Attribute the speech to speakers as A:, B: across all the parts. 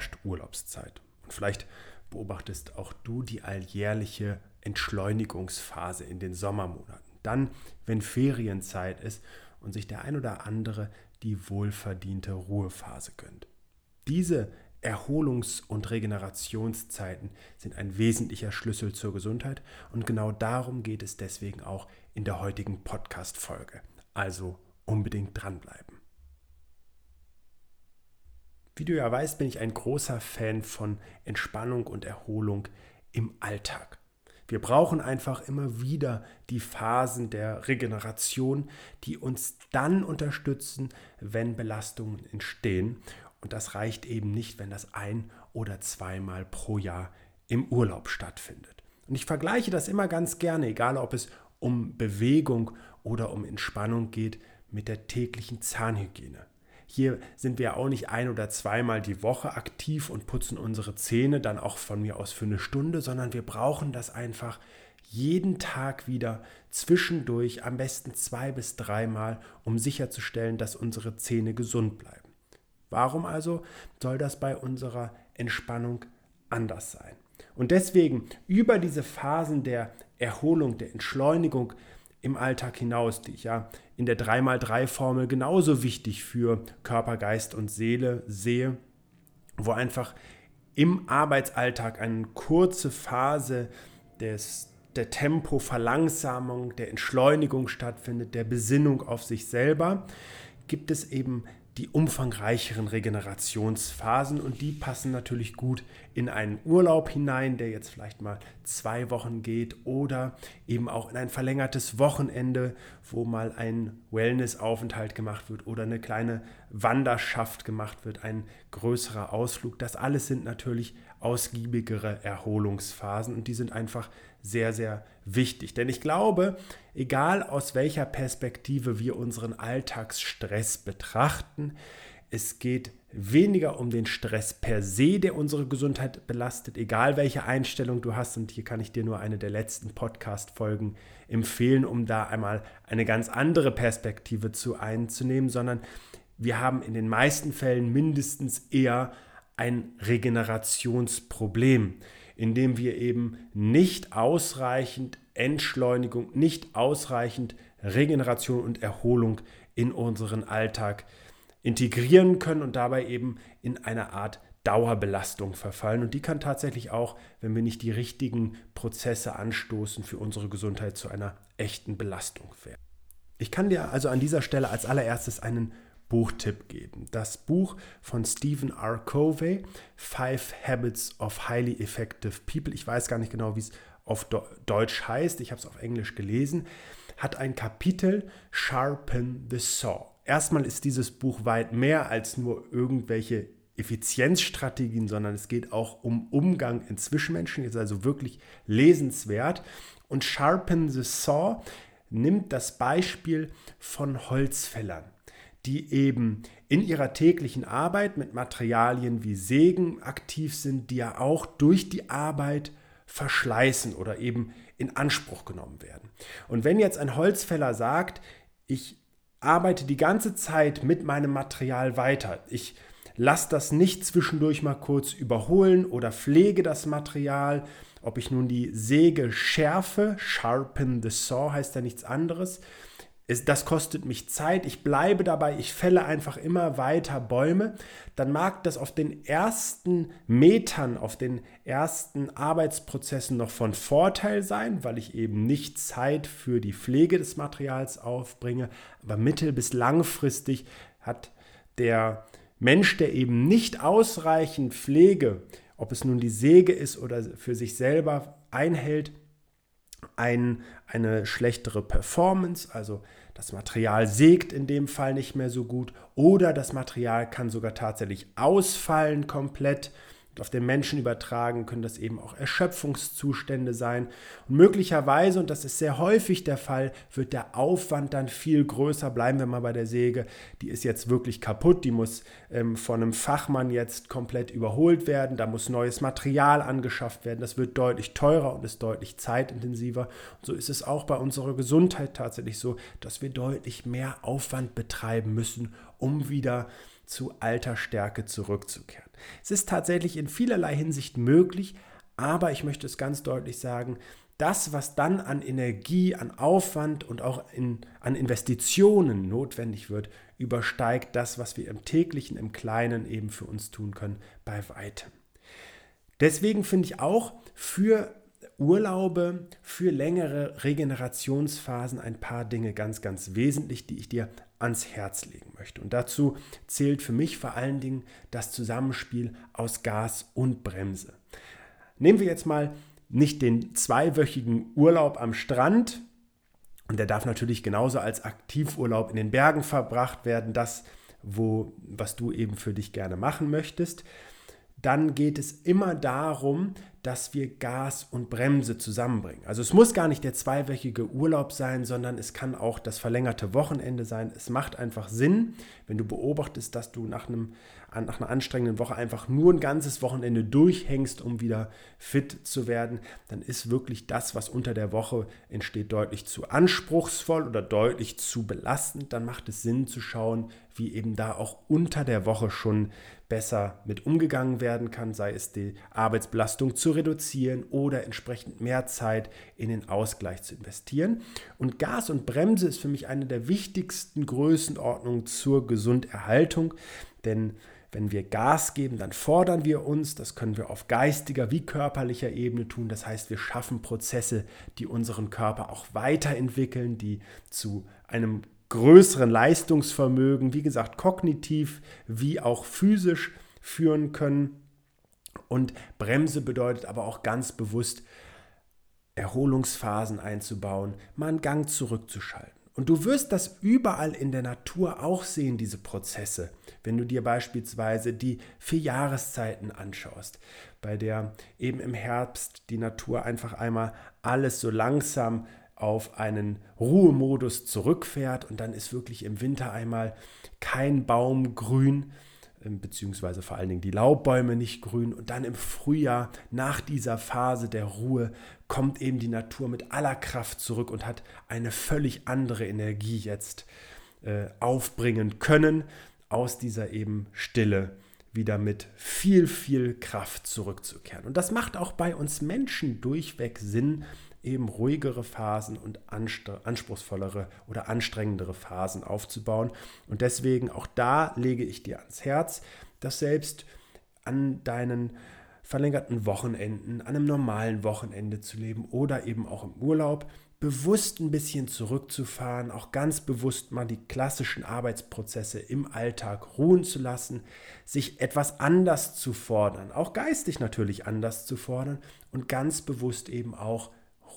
A: herrscht Urlaubszeit. Und vielleicht beobachtest auch du die alljährliche Entschleunigungsphase in den Sommermonaten. Dann, wenn Ferienzeit ist und sich der ein oder andere die wohlverdiente Ruhephase gönnt. Diese Erholungs- und Regenerationszeiten sind ein wesentlicher Schlüssel zur Gesundheit und genau darum geht es deswegen auch in der heutigen Podcast-Folge. Also unbedingt dranbleiben. Wie du ja weißt, bin ich ein großer Fan von Entspannung und Erholung im Alltag. Wir brauchen einfach immer wieder die Phasen der Regeneration, die uns dann unterstützen, wenn Belastungen entstehen. Und das reicht eben nicht, wenn das ein oder zweimal pro Jahr im Urlaub stattfindet. Und ich vergleiche das immer ganz gerne, egal ob es um Bewegung oder um Entspannung geht, mit der täglichen Zahnhygiene. Hier sind wir auch nicht ein oder zweimal die Woche aktiv und putzen unsere Zähne dann auch von mir aus für eine Stunde, sondern wir brauchen das einfach jeden Tag wieder zwischendurch, am besten zwei bis dreimal, um sicherzustellen, dass unsere Zähne gesund bleiben. Warum also soll das bei unserer Entspannung anders sein? Und deswegen über diese Phasen der Erholung, der Entschleunigung im Alltag hinaus, die ich ja in der 3x3-Formel genauso wichtig für Körper, Geist und Seele sehe, wo einfach im Arbeitsalltag eine kurze Phase des, der Tempoverlangsamung, der Entschleunigung stattfindet, der Besinnung auf sich selber, gibt es eben die umfangreicheren Regenerationsphasen und die passen natürlich gut in einen Urlaub hinein, der jetzt vielleicht mal zwei Wochen geht oder eben auch in ein verlängertes Wochenende, wo mal ein Wellnessaufenthalt gemacht wird oder eine kleine Wanderschaft gemacht wird, ein größerer Ausflug. Das alles sind natürlich ausgiebigere Erholungsphasen und die sind einfach sehr, sehr wichtig. Denn ich glaube, egal aus welcher Perspektive wir unseren Alltagsstress betrachten, es geht weniger um den Stress per se, der unsere Gesundheit belastet, egal welche Einstellung du hast. Und hier kann ich dir nur eine der letzten Podcast-Folgen empfehlen, um da einmal eine ganz andere Perspektive zu einzunehmen, sondern wir haben in den meisten Fällen mindestens eher ein Regenerationsproblem indem wir eben nicht ausreichend Entschleunigung, nicht ausreichend Regeneration und Erholung in unseren Alltag integrieren können und dabei eben in eine Art Dauerbelastung verfallen. Und die kann tatsächlich auch, wenn wir nicht die richtigen Prozesse anstoßen, für unsere Gesundheit zu einer echten Belastung werden. Ich kann dir also an dieser Stelle als allererstes einen Buchtipp geben. Das Buch von Stephen R. Covey, Five Habits of Highly Effective People, ich weiß gar nicht genau, wie es auf Deutsch heißt, ich habe es auf Englisch gelesen, hat ein Kapitel Sharpen the Saw. Erstmal ist dieses Buch weit mehr als nur irgendwelche Effizienzstrategien, sondern es geht auch um Umgang in Zwischenmenschen, ist also wirklich lesenswert. Und Sharpen the Saw nimmt das Beispiel von Holzfällern die eben in ihrer täglichen Arbeit mit Materialien wie Sägen aktiv sind, die ja auch durch die Arbeit verschleißen oder eben in Anspruch genommen werden. Und wenn jetzt ein Holzfäller sagt, ich arbeite die ganze Zeit mit meinem Material weiter, ich lasse das nicht zwischendurch mal kurz überholen oder pflege das Material, ob ich nun die Säge schärfe, sharpen the saw heißt ja nichts anderes, es, das kostet mich Zeit, ich bleibe dabei, ich fälle einfach immer weiter Bäume, dann mag das auf den ersten Metern, auf den ersten Arbeitsprozessen noch von Vorteil sein, weil ich eben nicht Zeit für die Pflege des Materials aufbringe, aber mittel- bis langfristig hat der Mensch, der eben nicht ausreichend Pflege, ob es nun die Säge ist oder für sich selber einhält, ein, eine schlechtere Performance, also das Material sägt in dem Fall nicht mehr so gut oder das Material kann sogar tatsächlich ausfallen komplett auf den Menschen übertragen können das eben auch Erschöpfungszustände sein. Und möglicherweise, und das ist sehr häufig der Fall, wird der Aufwand dann viel größer. Bleiben wir mal bei der Säge. Die ist jetzt wirklich kaputt. Die muss ähm, von einem Fachmann jetzt komplett überholt werden. Da muss neues Material angeschafft werden. Das wird deutlich teurer und ist deutlich zeitintensiver. Und so ist es auch bei unserer Gesundheit tatsächlich so, dass wir deutlich mehr Aufwand betreiben müssen, um wieder zu alter Stärke zurückzukehren. Es ist tatsächlich in vielerlei Hinsicht möglich, aber ich möchte es ganz deutlich sagen, das, was dann an Energie, an Aufwand und auch in, an Investitionen notwendig wird, übersteigt das, was wir im täglichen, im Kleinen eben für uns tun können, bei weitem. Deswegen finde ich auch für Urlaube, für längere Regenerationsphasen ein paar Dinge ganz, ganz wesentlich, die ich dir ans Herz legen möchte. Und dazu zählt für mich vor allen Dingen das Zusammenspiel aus Gas und Bremse. Nehmen wir jetzt mal nicht den zweiwöchigen Urlaub am Strand, und der darf natürlich genauso als Aktivurlaub in den Bergen verbracht werden, das, wo, was du eben für dich gerne machen möchtest. Dann geht es immer darum, dass wir Gas und Bremse zusammenbringen. Also es muss gar nicht der zweiwöchige Urlaub sein, sondern es kann auch das verlängerte Wochenende sein. Es macht einfach Sinn, wenn du beobachtest, dass du nach, einem, nach einer anstrengenden Woche einfach nur ein ganzes Wochenende durchhängst, um wieder fit zu werden, dann ist wirklich das, was unter der Woche entsteht, deutlich zu anspruchsvoll oder deutlich zu belastend. Dann macht es Sinn zu schauen, wie eben da auch unter der Woche schon besser mit umgegangen werden kann, sei es die Arbeitsbelastung zu reduzieren oder entsprechend mehr Zeit in den Ausgleich zu investieren. Und Gas und Bremse ist für mich eine der wichtigsten Größenordnungen zur Gesunderhaltung, denn wenn wir Gas geben, dann fordern wir uns. Das können wir auf geistiger wie körperlicher Ebene tun. Das heißt, wir schaffen Prozesse, die unseren Körper auch weiterentwickeln, die zu einem größeren Leistungsvermögen, wie gesagt, kognitiv wie auch physisch führen können. Und Bremse bedeutet aber auch ganz bewusst, Erholungsphasen einzubauen, mal einen Gang zurückzuschalten. Und du wirst das überall in der Natur auch sehen, diese Prozesse. Wenn du dir beispielsweise die vier Jahreszeiten anschaust, bei der eben im Herbst die Natur einfach einmal alles so langsam auf einen Ruhemodus zurückfährt und dann ist wirklich im Winter einmal kein Baum grün, beziehungsweise vor allen Dingen die Laubbäume nicht grün. Und dann im Frühjahr, nach dieser Phase der Ruhe, kommt eben die Natur mit aller Kraft zurück und hat eine völlig andere Energie jetzt äh, aufbringen können, aus dieser eben Stille wieder mit viel, viel Kraft zurückzukehren. Und das macht auch bei uns Menschen durchweg Sinn, eben ruhigere Phasen und anspruchsvollere oder anstrengendere Phasen aufzubauen. Und deswegen auch da lege ich dir ans Herz, dass selbst an deinen verlängerten Wochenenden, an einem normalen Wochenende zu leben oder eben auch im Urlaub, bewusst ein bisschen zurückzufahren, auch ganz bewusst mal die klassischen Arbeitsprozesse im Alltag ruhen zu lassen, sich etwas anders zu fordern, auch geistig natürlich anders zu fordern und ganz bewusst eben auch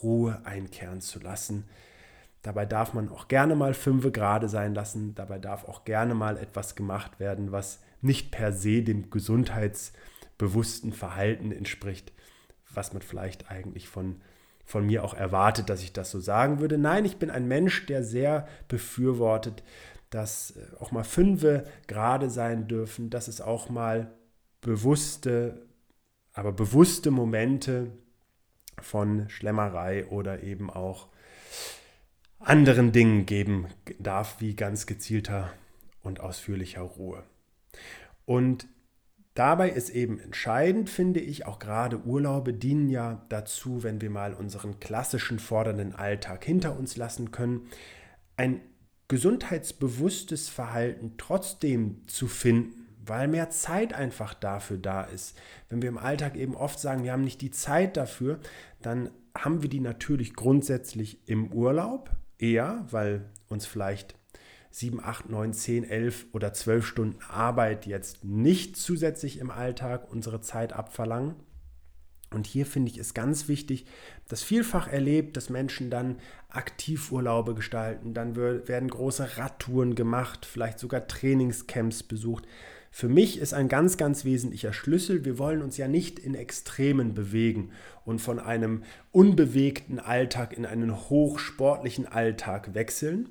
A: Ruhe einkehren zu lassen. Dabei darf man auch gerne mal fünfe gerade sein lassen. Dabei darf auch gerne mal etwas gemacht werden, was nicht per se dem gesundheitsbewussten Verhalten entspricht, was man vielleicht eigentlich von, von mir auch erwartet, dass ich das so sagen würde. Nein, ich bin ein Mensch, der sehr befürwortet, dass äh, auch mal fünfe gerade sein dürfen, dass es auch mal bewusste, aber bewusste Momente von Schlemmerei oder eben auch anderen Dingen geben darf, wie ganz gezielter und ausführlicher Ruhe. Und dabei ist eben entscheidend, finde ich, auch gerade Urlaube dienen ja dazu, wenn wir mal unseren klassischen fordernden Alltag hinter uns lassen können, ein gesundheitsbewusstes Verhalten trotzdem zu finden weil mehr Zeit einfach dafür da ist. Wenn wir im Alltag eben oft sagen, wir haben nicht die Zeit dafür, dann haben wir die natürlich grundsätzlich im Urlaub eher, weil uns vielleicht 7, 8, 9, 10, 11 oder 12 Stunden Arbeit jetzt nicht zusätzlich im Alltag unsere Zeit abverlangen. Und hier finde ich es ganz wichtig, dass vielfach erlebt, dass Menschen dann Aktivurlaube gestalten, dann werden große Radtouren gemacht, vielleicht sogar Trainingscamps besucht. Für mich ist ein ganz, ganz wesentlicher Schlüssel, wir wollen uns ja nicht in Extremen bewegen und von einem unbewegten Alltag in einen hochsportlichen Alltag wechseln.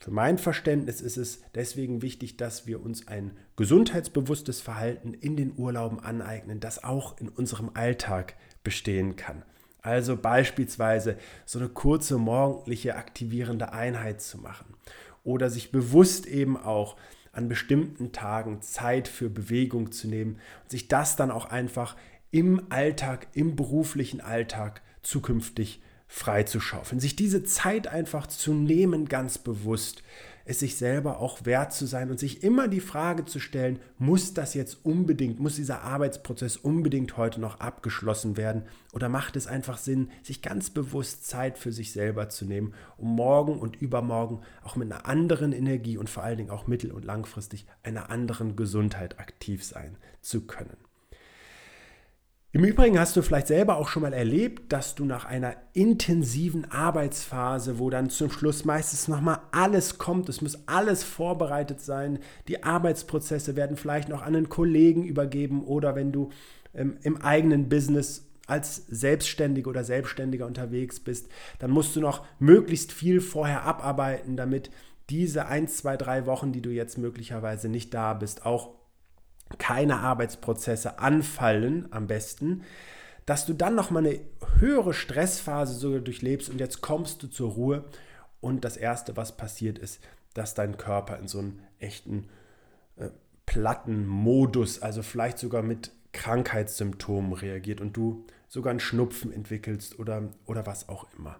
A: Für mein Verständnis ist es deswegen wichtig, dass wir uns ein gesundheitsbewusstes Verhalten in den Urlauben aneignen, das auch in unserem Alltag bestehen kann. Also beispielsweise so eine kurze morgendliche aktivierende Einheit zu machen oder sich bewusst eben auch an bestimmten Tagen Zeit für Bewegung zu nehmen und sich das dann auch einfach im Alltag, im beruflichen Alltag zukünftig freizuschaufeln. Sich diese Zeit einfach zu nehmen, ganz bewusst, es sich selber auch wert zu sein und sich immer die Frage zu stellen, muss das jetzt unbedingt, muss dieser Arbeitsprozess unbedingt heute noch abgeschlossen werden oder macht es einfach Sinn, sich ganz bewusst Zeit für sich selber zu nehmen, um morgen und übermorgen auch mit einer anderen Energie und vor allen Dingen auch mittel- und langfristig einer anderen Gesundheit aktiv sein zu können. Im Übrigen hast du vielleicht selber auch schon mal erlebt, dass du nach einer intensiven Arbeitsphase, wo dann zum Schluss meistens nochmal alles kommt, es muss alles vorbereitet sein, die Arbeitsprozesse werden vielleicht noch an einen Kollegen übergeben oder wenn du ähm, im eigenen Business als Selbstständige oder Selbstständiger unterwegs bist, dann musst du noch möglichst viel vorher abarbeiten, damit diese ein, zwei, drei Wochen, die du jetzt möglicherweise nicht da bist, auch keine Arbeitsprozesse anfallen am besten, dass du dann noch mal eine höhere Stressphase sogar durchlebst und jetzt kommst du zur Ruhe und das erste, was passiert ist, dass dein Körper in so einen echten äh, platten Modus, also vielleicht sogar mit Krankheitssymptomen reagiert und du sogar einen Schnupfen entwickelst oder, oder was auch immer.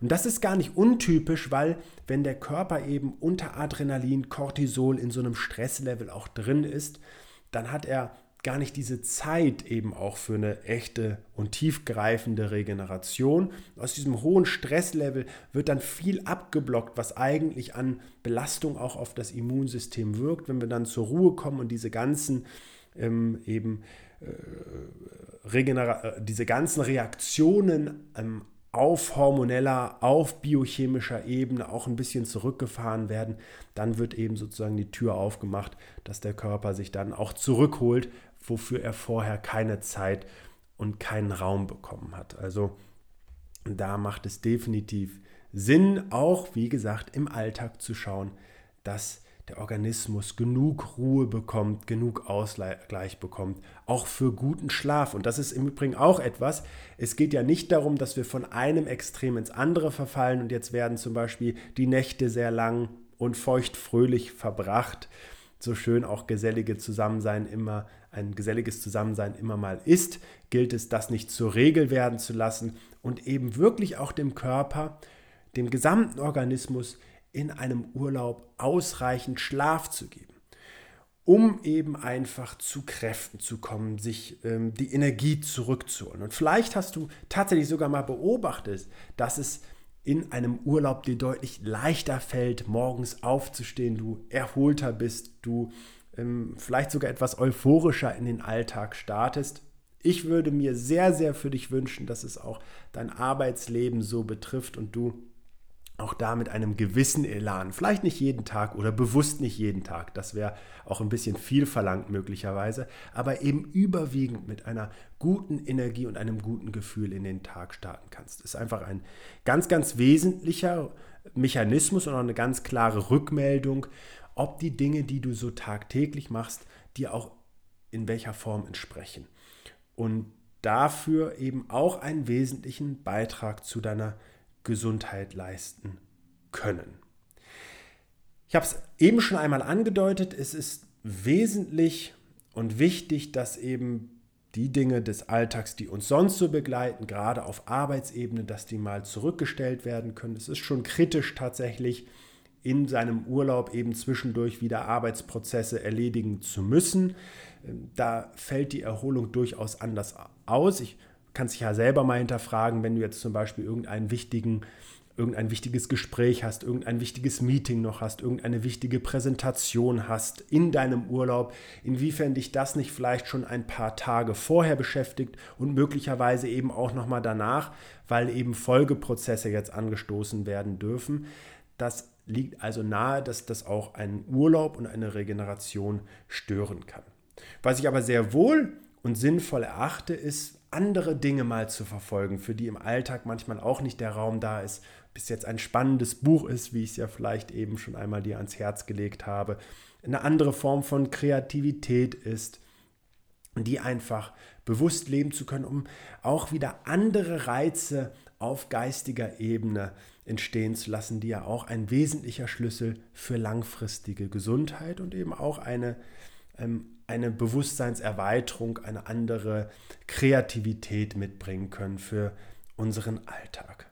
A: Und das ist gar nicht untypisch, weil wenn der Körper eben unter Adrenalin, Cortisol in so einem Stresslevel auch drin ist, dann hat er gar nicht diese Zeit eben auch für eine echte und tiefgreifende Regeneration. Aus diesem hohen Stresslevel wird dann viel abgeblockt, was eigentlich an Belastung auch auf das Immunsystem wirkt. Wenn wir dann zur Ruhe kommen und diese ganzen ähm, eben äh, Regenera diese ganzen Reaktionen ähm, auf hormoneller, auf biochemischer Ebene auch ein bisschen zurückgefahren werden, dann wird eben sozusagen die Tür aufgemacht, dass der Körper sich dann auch zurückholt, wofür er vorher keine Zeit und keinen Raum bekommen hat. Also da macht es definitiv Sinn, auch wie gesagt im Alltag zu schauen, dass der Organismus genug Ruhe bekommt, genug Ausgleich bekommt, auch für guten Schlaf. Und das ist im Übrigen auch etwas. Es geht ja nicht darum, dass wir von einem Extrem ins andere verfallen und jetzt werden zum Beispiel die Nächte sehr lang und feuchtfröhlich verbracht. So schön auch gesellige Zusammensein immer, ein geselliges Zusammensein immer mal ist, gilt es, das nicht zur Regel werden zu lassen und eben wirklich auch dem Körper, dem gesamten Organismus in einem Urlaub ausreichend Schlaf zu geben, um eben einfach zu Kräften zu kommen, sich ähm, die Energie zurückzuholen. Und vielleicht hast du tatsächlich sogar mal beobachtet, dass es in einem Urlaub dir deutlich leichter fällt, morgens aufzustehen, du erholter bist, du ähm, vielleicht sogar etwas euphorischer in den Alltag startest. Ich würde mir sehr, sehr für dich wünschen, dass es auch dein Arbeitsleben so betrifft und du auch da mit einem gewissen Elan, vielleicht nicht jeden Tag oder bewusst nicht jeden Tag, das wäre auch ein bisschen viel verlangt möglicherweise, aber eben überwiegend mit einer guten Energie und einem guten Gefühl in den Tag starten kannst. Das ist einfach ein ganz, ganz wesentlicher Mechanismus und auch eine ganz klare Rückmeldung, ob die Dinge, die du so tagtäglich machst, dir auch in welcher Form entsprechen. Und dafür eben auch einen wesentlichen Beitrag zu deiner Gesundheit leisten können. Ich habe es eben schon einmal angedeutet, es ist wesentlich und wichtig, dass eben die Dinge des Alltags, die uns sonst so begleiten, gerade auf Arbeitsebene, dass die mal zurückgestellt werden können. Es ist schon kritisch tatsächlich, in seinem Urlaub eben zwischendurch wieder Arbeitsprozesse erledigen zu müssen. Da fällt die Erholung durchaus anders aus. Ich kannst dich ja selber mal hinterfragen, wenn du jetzt zum Beispiel irgendeinen wichtigen, irgendein wichtiges Gespräch hast, irgendein wichtiges Meeting noch hast, irgendeine wichtige Präsentation hast in deinem Urlaub, inwiefern dich das nicht vielleicht schon ein paar Tage vorher beschäftigt und möglicherweise eben auch nochmal danach, weil eben Folgeprozesse jetzt angestoßen werden dürfen. Das liegt also nahe, dass das auch einen Urlaub und eine Regeneration stören kann. Was ich aber sehr wohl und sinnvoll erachte, ist andere Dinge mal zu verfolgen, für die im Alltag manchmal auch nicht der Raum da ist, bis jetzt ein spannendes Buch ist, wie ich es ja vielleicht eben schon einmal dir ans Herz gelegt habe, eine andere Form von Kreativität ist, die einfach bewusst leben zu können, um auch wieder andere Reize auf geistiger Ebene entstehen zu lassen, die ja auch ein wesentlicher Schlüssel für langfristige Gesundheit und eben auch eine, ähm, eine Bewusstseinserweiterung, eine andere Kreativität mitbringen können für unseren Alltag.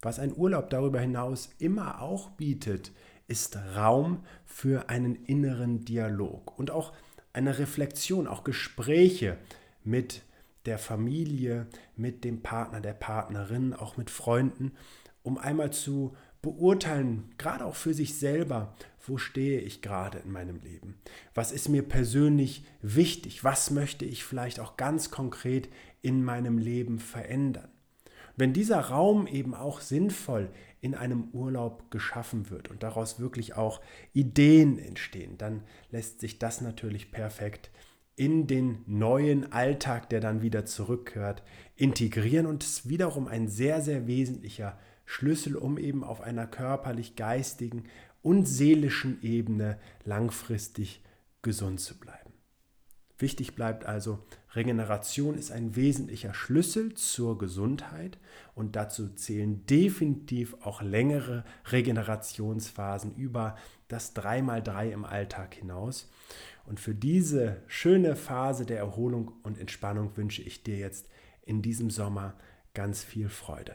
A: Was ein Urlaub darüber hinaus immer auch bietet, ist Raum für einen inneren Dialog und auch eine Reflexion, auch Gespräche mit der Familie, mit dem Partner, der Partnerin, auch mit Freunden, um einmal zu beurteilen, gerade auch für sich selber, wo stehe ich gerade in meinem Leben? Was ist mir persönlich wichtig? Was möchte ich vielleicht auch ganz konkret in meinem Leben verändern? Wenn dieser Raum eben auch sinnvoll in einem Urlaub geschaffen wird und daraus wirklich auch Ideen entstehen, dann lässt sich das natürlich perfekt in den neuen Alltag, der dann wieder zurückkehrt, integrieren und ist wiederum ein sehr, sehr wesentlicher Schlüssel, um eben auf einer körperlich-geistigen und seelischen Ebene langfristig gesund zu bleiben. Wichtig bleibt also, Regeneration ist ein wesentlicher Schlüssel zur Gesundheit und dazu zählen definitiv auch längere Regenerationsphasen über das 3x3 im Alltag hinaus. Und für diese schöne Phase der Erholung und Entspannung wünsche ich dir jetzt in diesem Sommer ganz viel Freude.